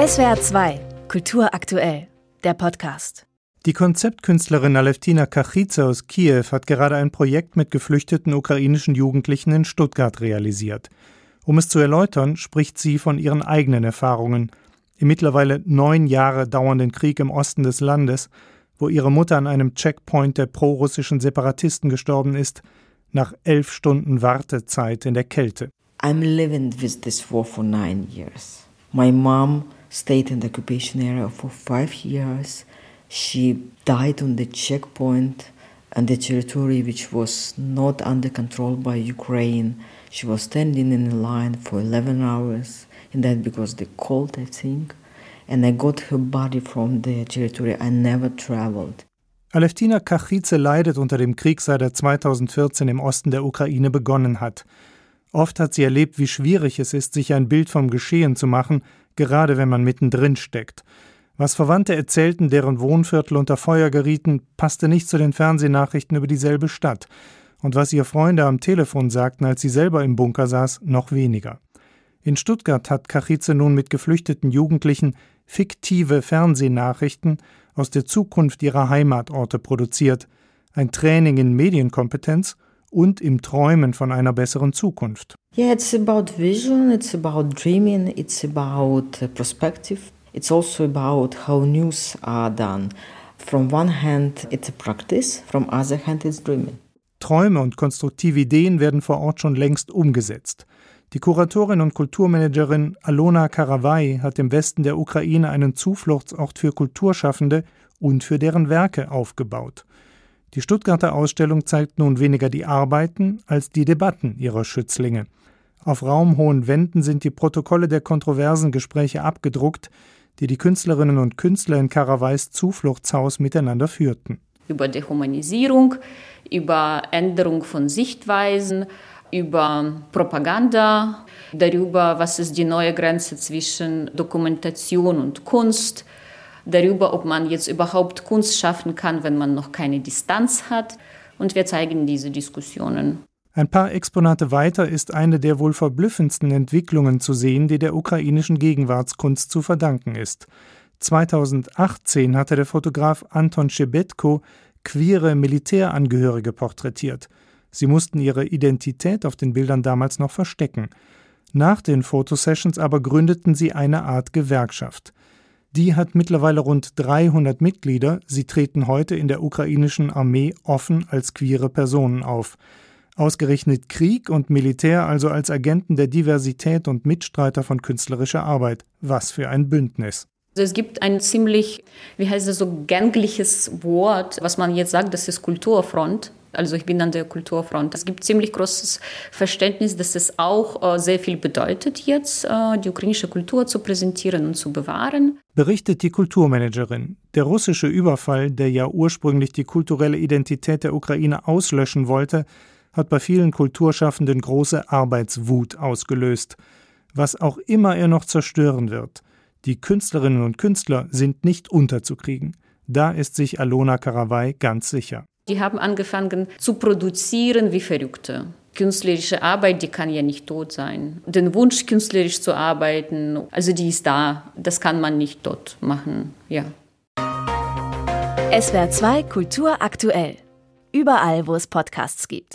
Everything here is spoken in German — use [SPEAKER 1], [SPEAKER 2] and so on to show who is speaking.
[SPEAKER 1] SWR 2, Kultur aktuell, der Podcast.
[SPEAKER 2] Die Konzeptkünstlerin Alevtina Kachice aus Kiew hat gerade ein Projekt mit geflüchteten ukrainischen Jugendlichen in Stuttgart realisiert. Um es zu erläutern, spricht sie von ihren eigenen Erfahrungen im mittlerweile neun Jahre dauernden Krieg im Osten des Landes, wo ihre Mutter an einem Checkpoint der prorussischen Separatisten gestorben ist, nach elf Stunden Wartezeit in der Kälte.
[SPEAKER 3] I'm living with this war for nine years. My mom stayed in the occupation area for five years. She died on the checkpoint and the territory which was not under control by Ukraine. She was standing in a line for 11 hours, and that because the cold, I think. And I got her body from the territory. I never traveled.
[SPEAKER 2] Aleftina Kachice leidet unter dem Krieg, seit er 2014 im Osten der Ukraine begonnen hat. Oft hat sie erlebt, wie schwierig es ist, sich ein Bild vom Geschehen zu machen, gerade wenn man mittendrin steckt. Was Verwandte erzählten, deren Wohnviertel unter Feuer gerieten, passte nicht zu den Fernsehnachrichten über dieselbe Stadt. Und was ihr Freunde am Telefon sagten, als sie selber im Bunker saß, noch weniger. In Stuttgart hat Kachize nun mit geflüchteten Jugendlichen fiktive Fernsehnachrichten aus der Zukunft ihrer Heimatorte produziert, ein Training in Medienkompetenz und im Träumen von einer besseren Zukunft.
[SPEAKER 3] Yeah, it's about vision, it's about dreaming, it's about uh, perspective. It's also about how news are done. From one hand, it's a practice, from other hand, it's dreaming.
[SPEAKER 2] Träume und konstruktive Ideen werden vor Ort schon längst umgesetzt. Die Kuratorin und Kulturmanagerin Alona Karawai hat im Westen der Ukraine einen Zufluchtsort für Kulturschaffende und für deren Werke aufgebaut. Die Stuttgarter Ausstellung zeigt nun weniger die Arbeiten als die Debatten ihrer Schützlinge. Auf raumhohen Wänden sind die Protokolle der kontroversen Gespräche abgedruckt, die die Künstlerinnen und Künstler in Karawais Zufluchtshaus miteinander führten.
[SPEAKER 4] Über Dehumanisierung, über Änderung von Sichtweisen, über Propaganda, darüber, was ist die neue Grenze zwischen Dokumentation und Kunst, darüber, ob man jetzt überhaupt Kunst schaffen kann, wenn man noch keine Distanz hat. Und wir zeigen diese Diskussionen.
[SPEAKER 2] Ein paar Exponate weiter ist eine der wohl verblüffendsten Entwicklungen zu sehen, die der ukrainischen Gegenwartskunst zu verdanken ist. 2018 hatte der Fotograf Anton Schebetko queere Militärangehörige porträtiert. Sie mussten ihre Identität auf den Bildern damals noch verstecken. Nach den Fotosessions aber gründeten sie eine Art Gewerkschaft. Die hat mittlerweile rund 300 Mitglieder. Sie treten heute in der ukrainischen Armee offen als queere Personen auf. Ausgerechnet Krieg und Militär also als Agenten der Diversität und Mitstreiter von künstlerischer Arbeit. Was für ein Bündnis.
[SPEAKER 4] Also es gibt ein ziemlich, wie heißt es so, gängliches Wort, was man jetzt sagt, das ist Kulturfront. Also ich bin an der Kulturfront. Es gibt ziemlich großes Verständnis, dass es auch äh, sehr viel bedeutet, jetzt äh, die ukrainische Kultur zu präsentieren und zu bewahren.
[SPEAKER 2] Berichtet die Kulturmanagerin. Der russische Überfall, der ja ursprünglich die kulturelle Identität der Ukraine auslöschen wollte, hat bei vielen Kulturschaffenden große Arbeitswut ausgelöst. Was auch immer er noch zerstören wird. Die Künstlerinnen und Künstler sind nicht unterzukriegen. Da ist sich Alona Karawai ganz sicher.
[SPEAKER 4] Die haben angefangen zu produzieren wie Verrückte. Künstlerische Arbeit, die kann ja nicht tot sein. Den Wunsch, künstlerisch zu arbeiten, also die ist da. Das kann man nicht dort machen, ja.
[SPEAKER 1] SWR 2 Kultur aktuell. Überall, wo es Podcasts gibt.